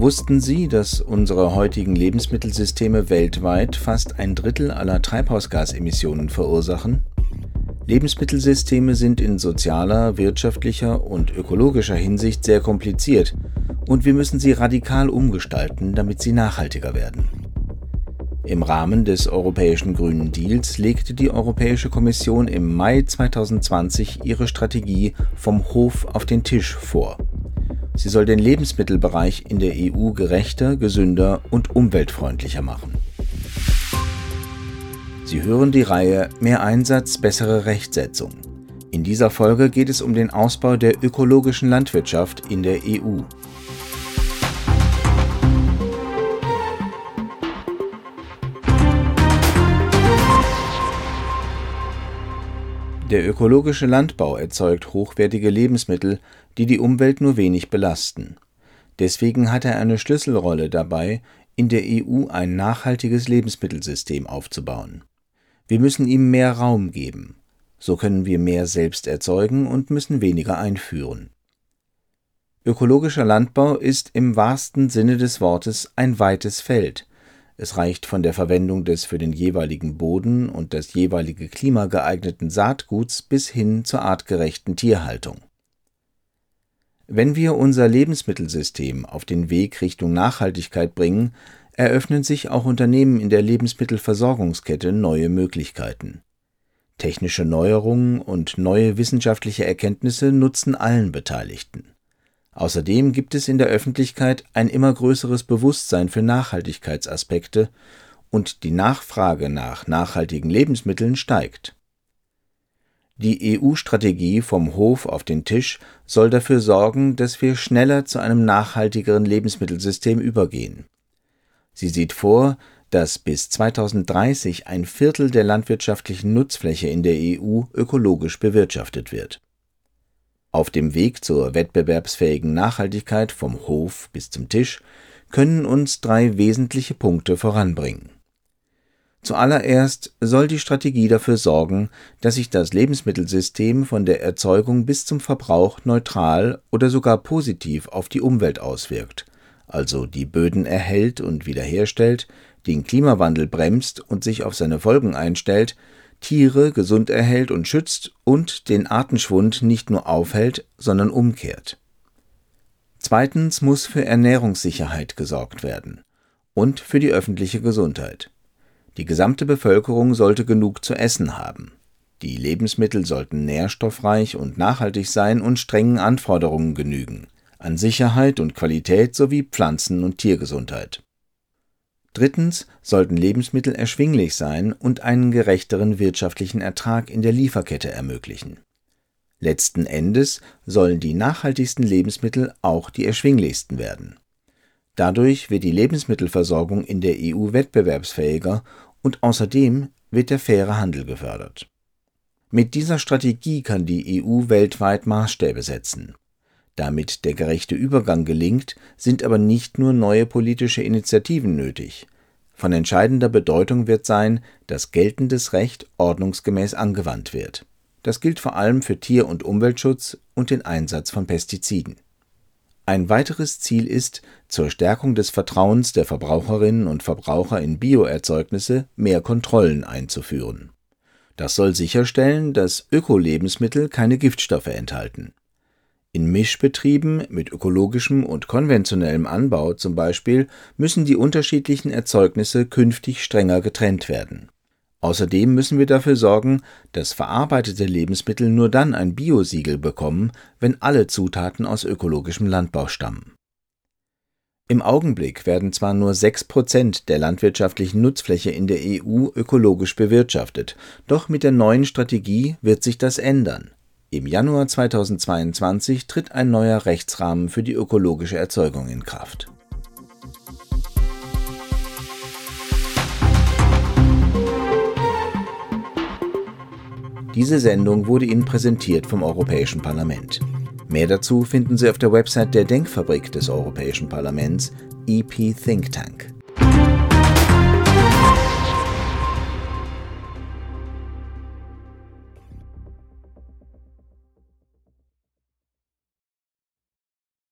Wussten Sie, dass unsere heutigen Lebensmittelsysteme weltweit fast ein Drittel aller Treibhausgasemissionen verursachen? Lebensmittelsysteme sind in sozialer, wirtschaftlicher und ökologischer Hinsicht sehr kompliziert und wir müssen sie radikal umgestalten, damit sie nachhaltiger werden. Im Rahmen des Europäischen Grünen Deals legte die Europäische Kommission im Mai 2020 ihre Strategie vom Hof auf den Tisch vor. Sie soll den Lebensmittelbereich in der EU gerechter, gesünder und umweltfreundlicher machen. Sie hören die Reihe Mehr Einsatz, bessere Rechtsetzung. In dieser Folge geht es um den Ausbau der ökologischen Landwirtschaft in der EU. Der ökologische Landbau erzeugt hochwertige Lebensmittel, die die Umwelt nur wenig belasten. Deswegen hat er eine Schlüsselrolle dabei, in der EU ein nachhaltiges Lebensmittelsystem aufzubauen. Wir müssen ihm mehr Raum geben. So können wir mehr selbst erzeugen und müssen weniger einführen. Ökologischer Landbau ist im wahrsten Sinne des Wortes ein weites Feld, es reicht von der Verwendung des für den jeweiligen Boden und das jeweilige Klima geeigneten Saatguts bis hin zur artgerechten Tierhaltung. Wenn wir unser Lebensmittelsystem auf den Weg Richtung Nachhaltigkeit bringen, eröffnen sich auch Unternehmen in der Lebensmittelversorgungskette neue Möglichkeiten. Technische Neuerungen und neue wissenschaftliche Erkenntnisse nutzen allen Beteiligten. Außerdem gibt es in der Öffentlichkeit ein immer größeres Bewusstsein für Nachhaltigkeitsaspekte und die Nachfrage nach nachhaltigen Lebensmitteln steigt. Die EU-Strategie vom Hof auf den Tisch soll dafür sorgen, dass wir schneller zu einem nachhaltigeren Lebensmittelsystem übergehen. Sie sieht vor, dass bis 2030 ein Viertel der landwirtschaftlichen Nutzfläche in der EU ökologisch bewirtschaftet wird auf dem Weg zur wettbewerbsfähigen Nachhaltigkeit vom Hof bis zum Tisch können uns drei wesentliche Punkte voranbringen. Zuallererst soll die Strategie dafür sorgen, dass sich das Lebensmittelsystem von der Erzeugung bis zum Verbrauch neutral oder sogar positiv auf die Umwelt auswirkt, also die Böden erhält und wiederherstellt, den Klimawandel bremst und sich auf seine Folgen einstellt, Tiere gesund erhält und schützt und den Artenschwund nicht nur aufhält, sondern umkehrt. Zweitens muss für Ernährungssicherheit gesorgt werden und für die öffentliche Gesundheit. Die gesamte Bevölkerung sollte genug zu essen haben. Die Lebensmittel sollten nährstoffreich und nachhaltig sein und strengen Anforderungen genügen an Sicherheit und Qualität sowie Pflanzen- und Tiergesundheit. Drittens sollten Lebensmittel erschwinglich sein und einen gerechteren wirtschaftlichen Ertrag in der Lieferkette ermöglichen. Letzten Endes sollen die nachhaltigsten Lebensmittel auch die erschwinglichsten werden. Dadurch wird die Lebensmittelversorgung in der EU wettbewerbsfähiger und außerdem wird der faire Handel gefördert. Mit dieser Strategie kann die EU weltweit Maßstäbe setzen. Damit der gerechte Übergang gelingt, sind aber nicht nur neue politische Initiativen nötig. Von entscheidender Bedeutung wird sein, dass geltendes Recht ordnungsgemäß angewandt wird. Das gilt vor allem für Tier- und Umweltschutz und den Einsatz von Pestiziden. Ein weiteres Ziel ist, zur Stärkung des Vertrauens der Verbraucherinnen und Verbraucher in Bioerzeugnisse mehr Kontrollen einzuführen. Das soll sicherstellen, dass Ökolebensmittel keine Giftstoffe enthalten. In Mischbetrieben mit ökologischem und konventionellem Anbau zum Beispiel müssen die unterschiedlichen Erzeugnisse künftig strenger getrennt werden. Außerdem müssen wir dafür sorgen, dass verarbeitete Lebensmittel nur dann ein Biosiegel bekommen, wenn alle Zutaten aus ökologischem Landbau stammen. Im Augenblick werden zwar nur 6 Prozent der landwirtschaftlichen Nutzfläche in der EU ökologisch bewirtschaftet, doch mit der neuen Strategie wird sich das ändern. Im Januar 2022 tritt ein neuer Rechtsrahmen für die ökologische Erzeugung in Kraft. Diese Sendung wurde Ihnen präsentiert vom Europäischen Parlament. Mehr dazu finden Sie auf der Website der Denkfabrik des Europäischen Parlaments, EP Think Tank.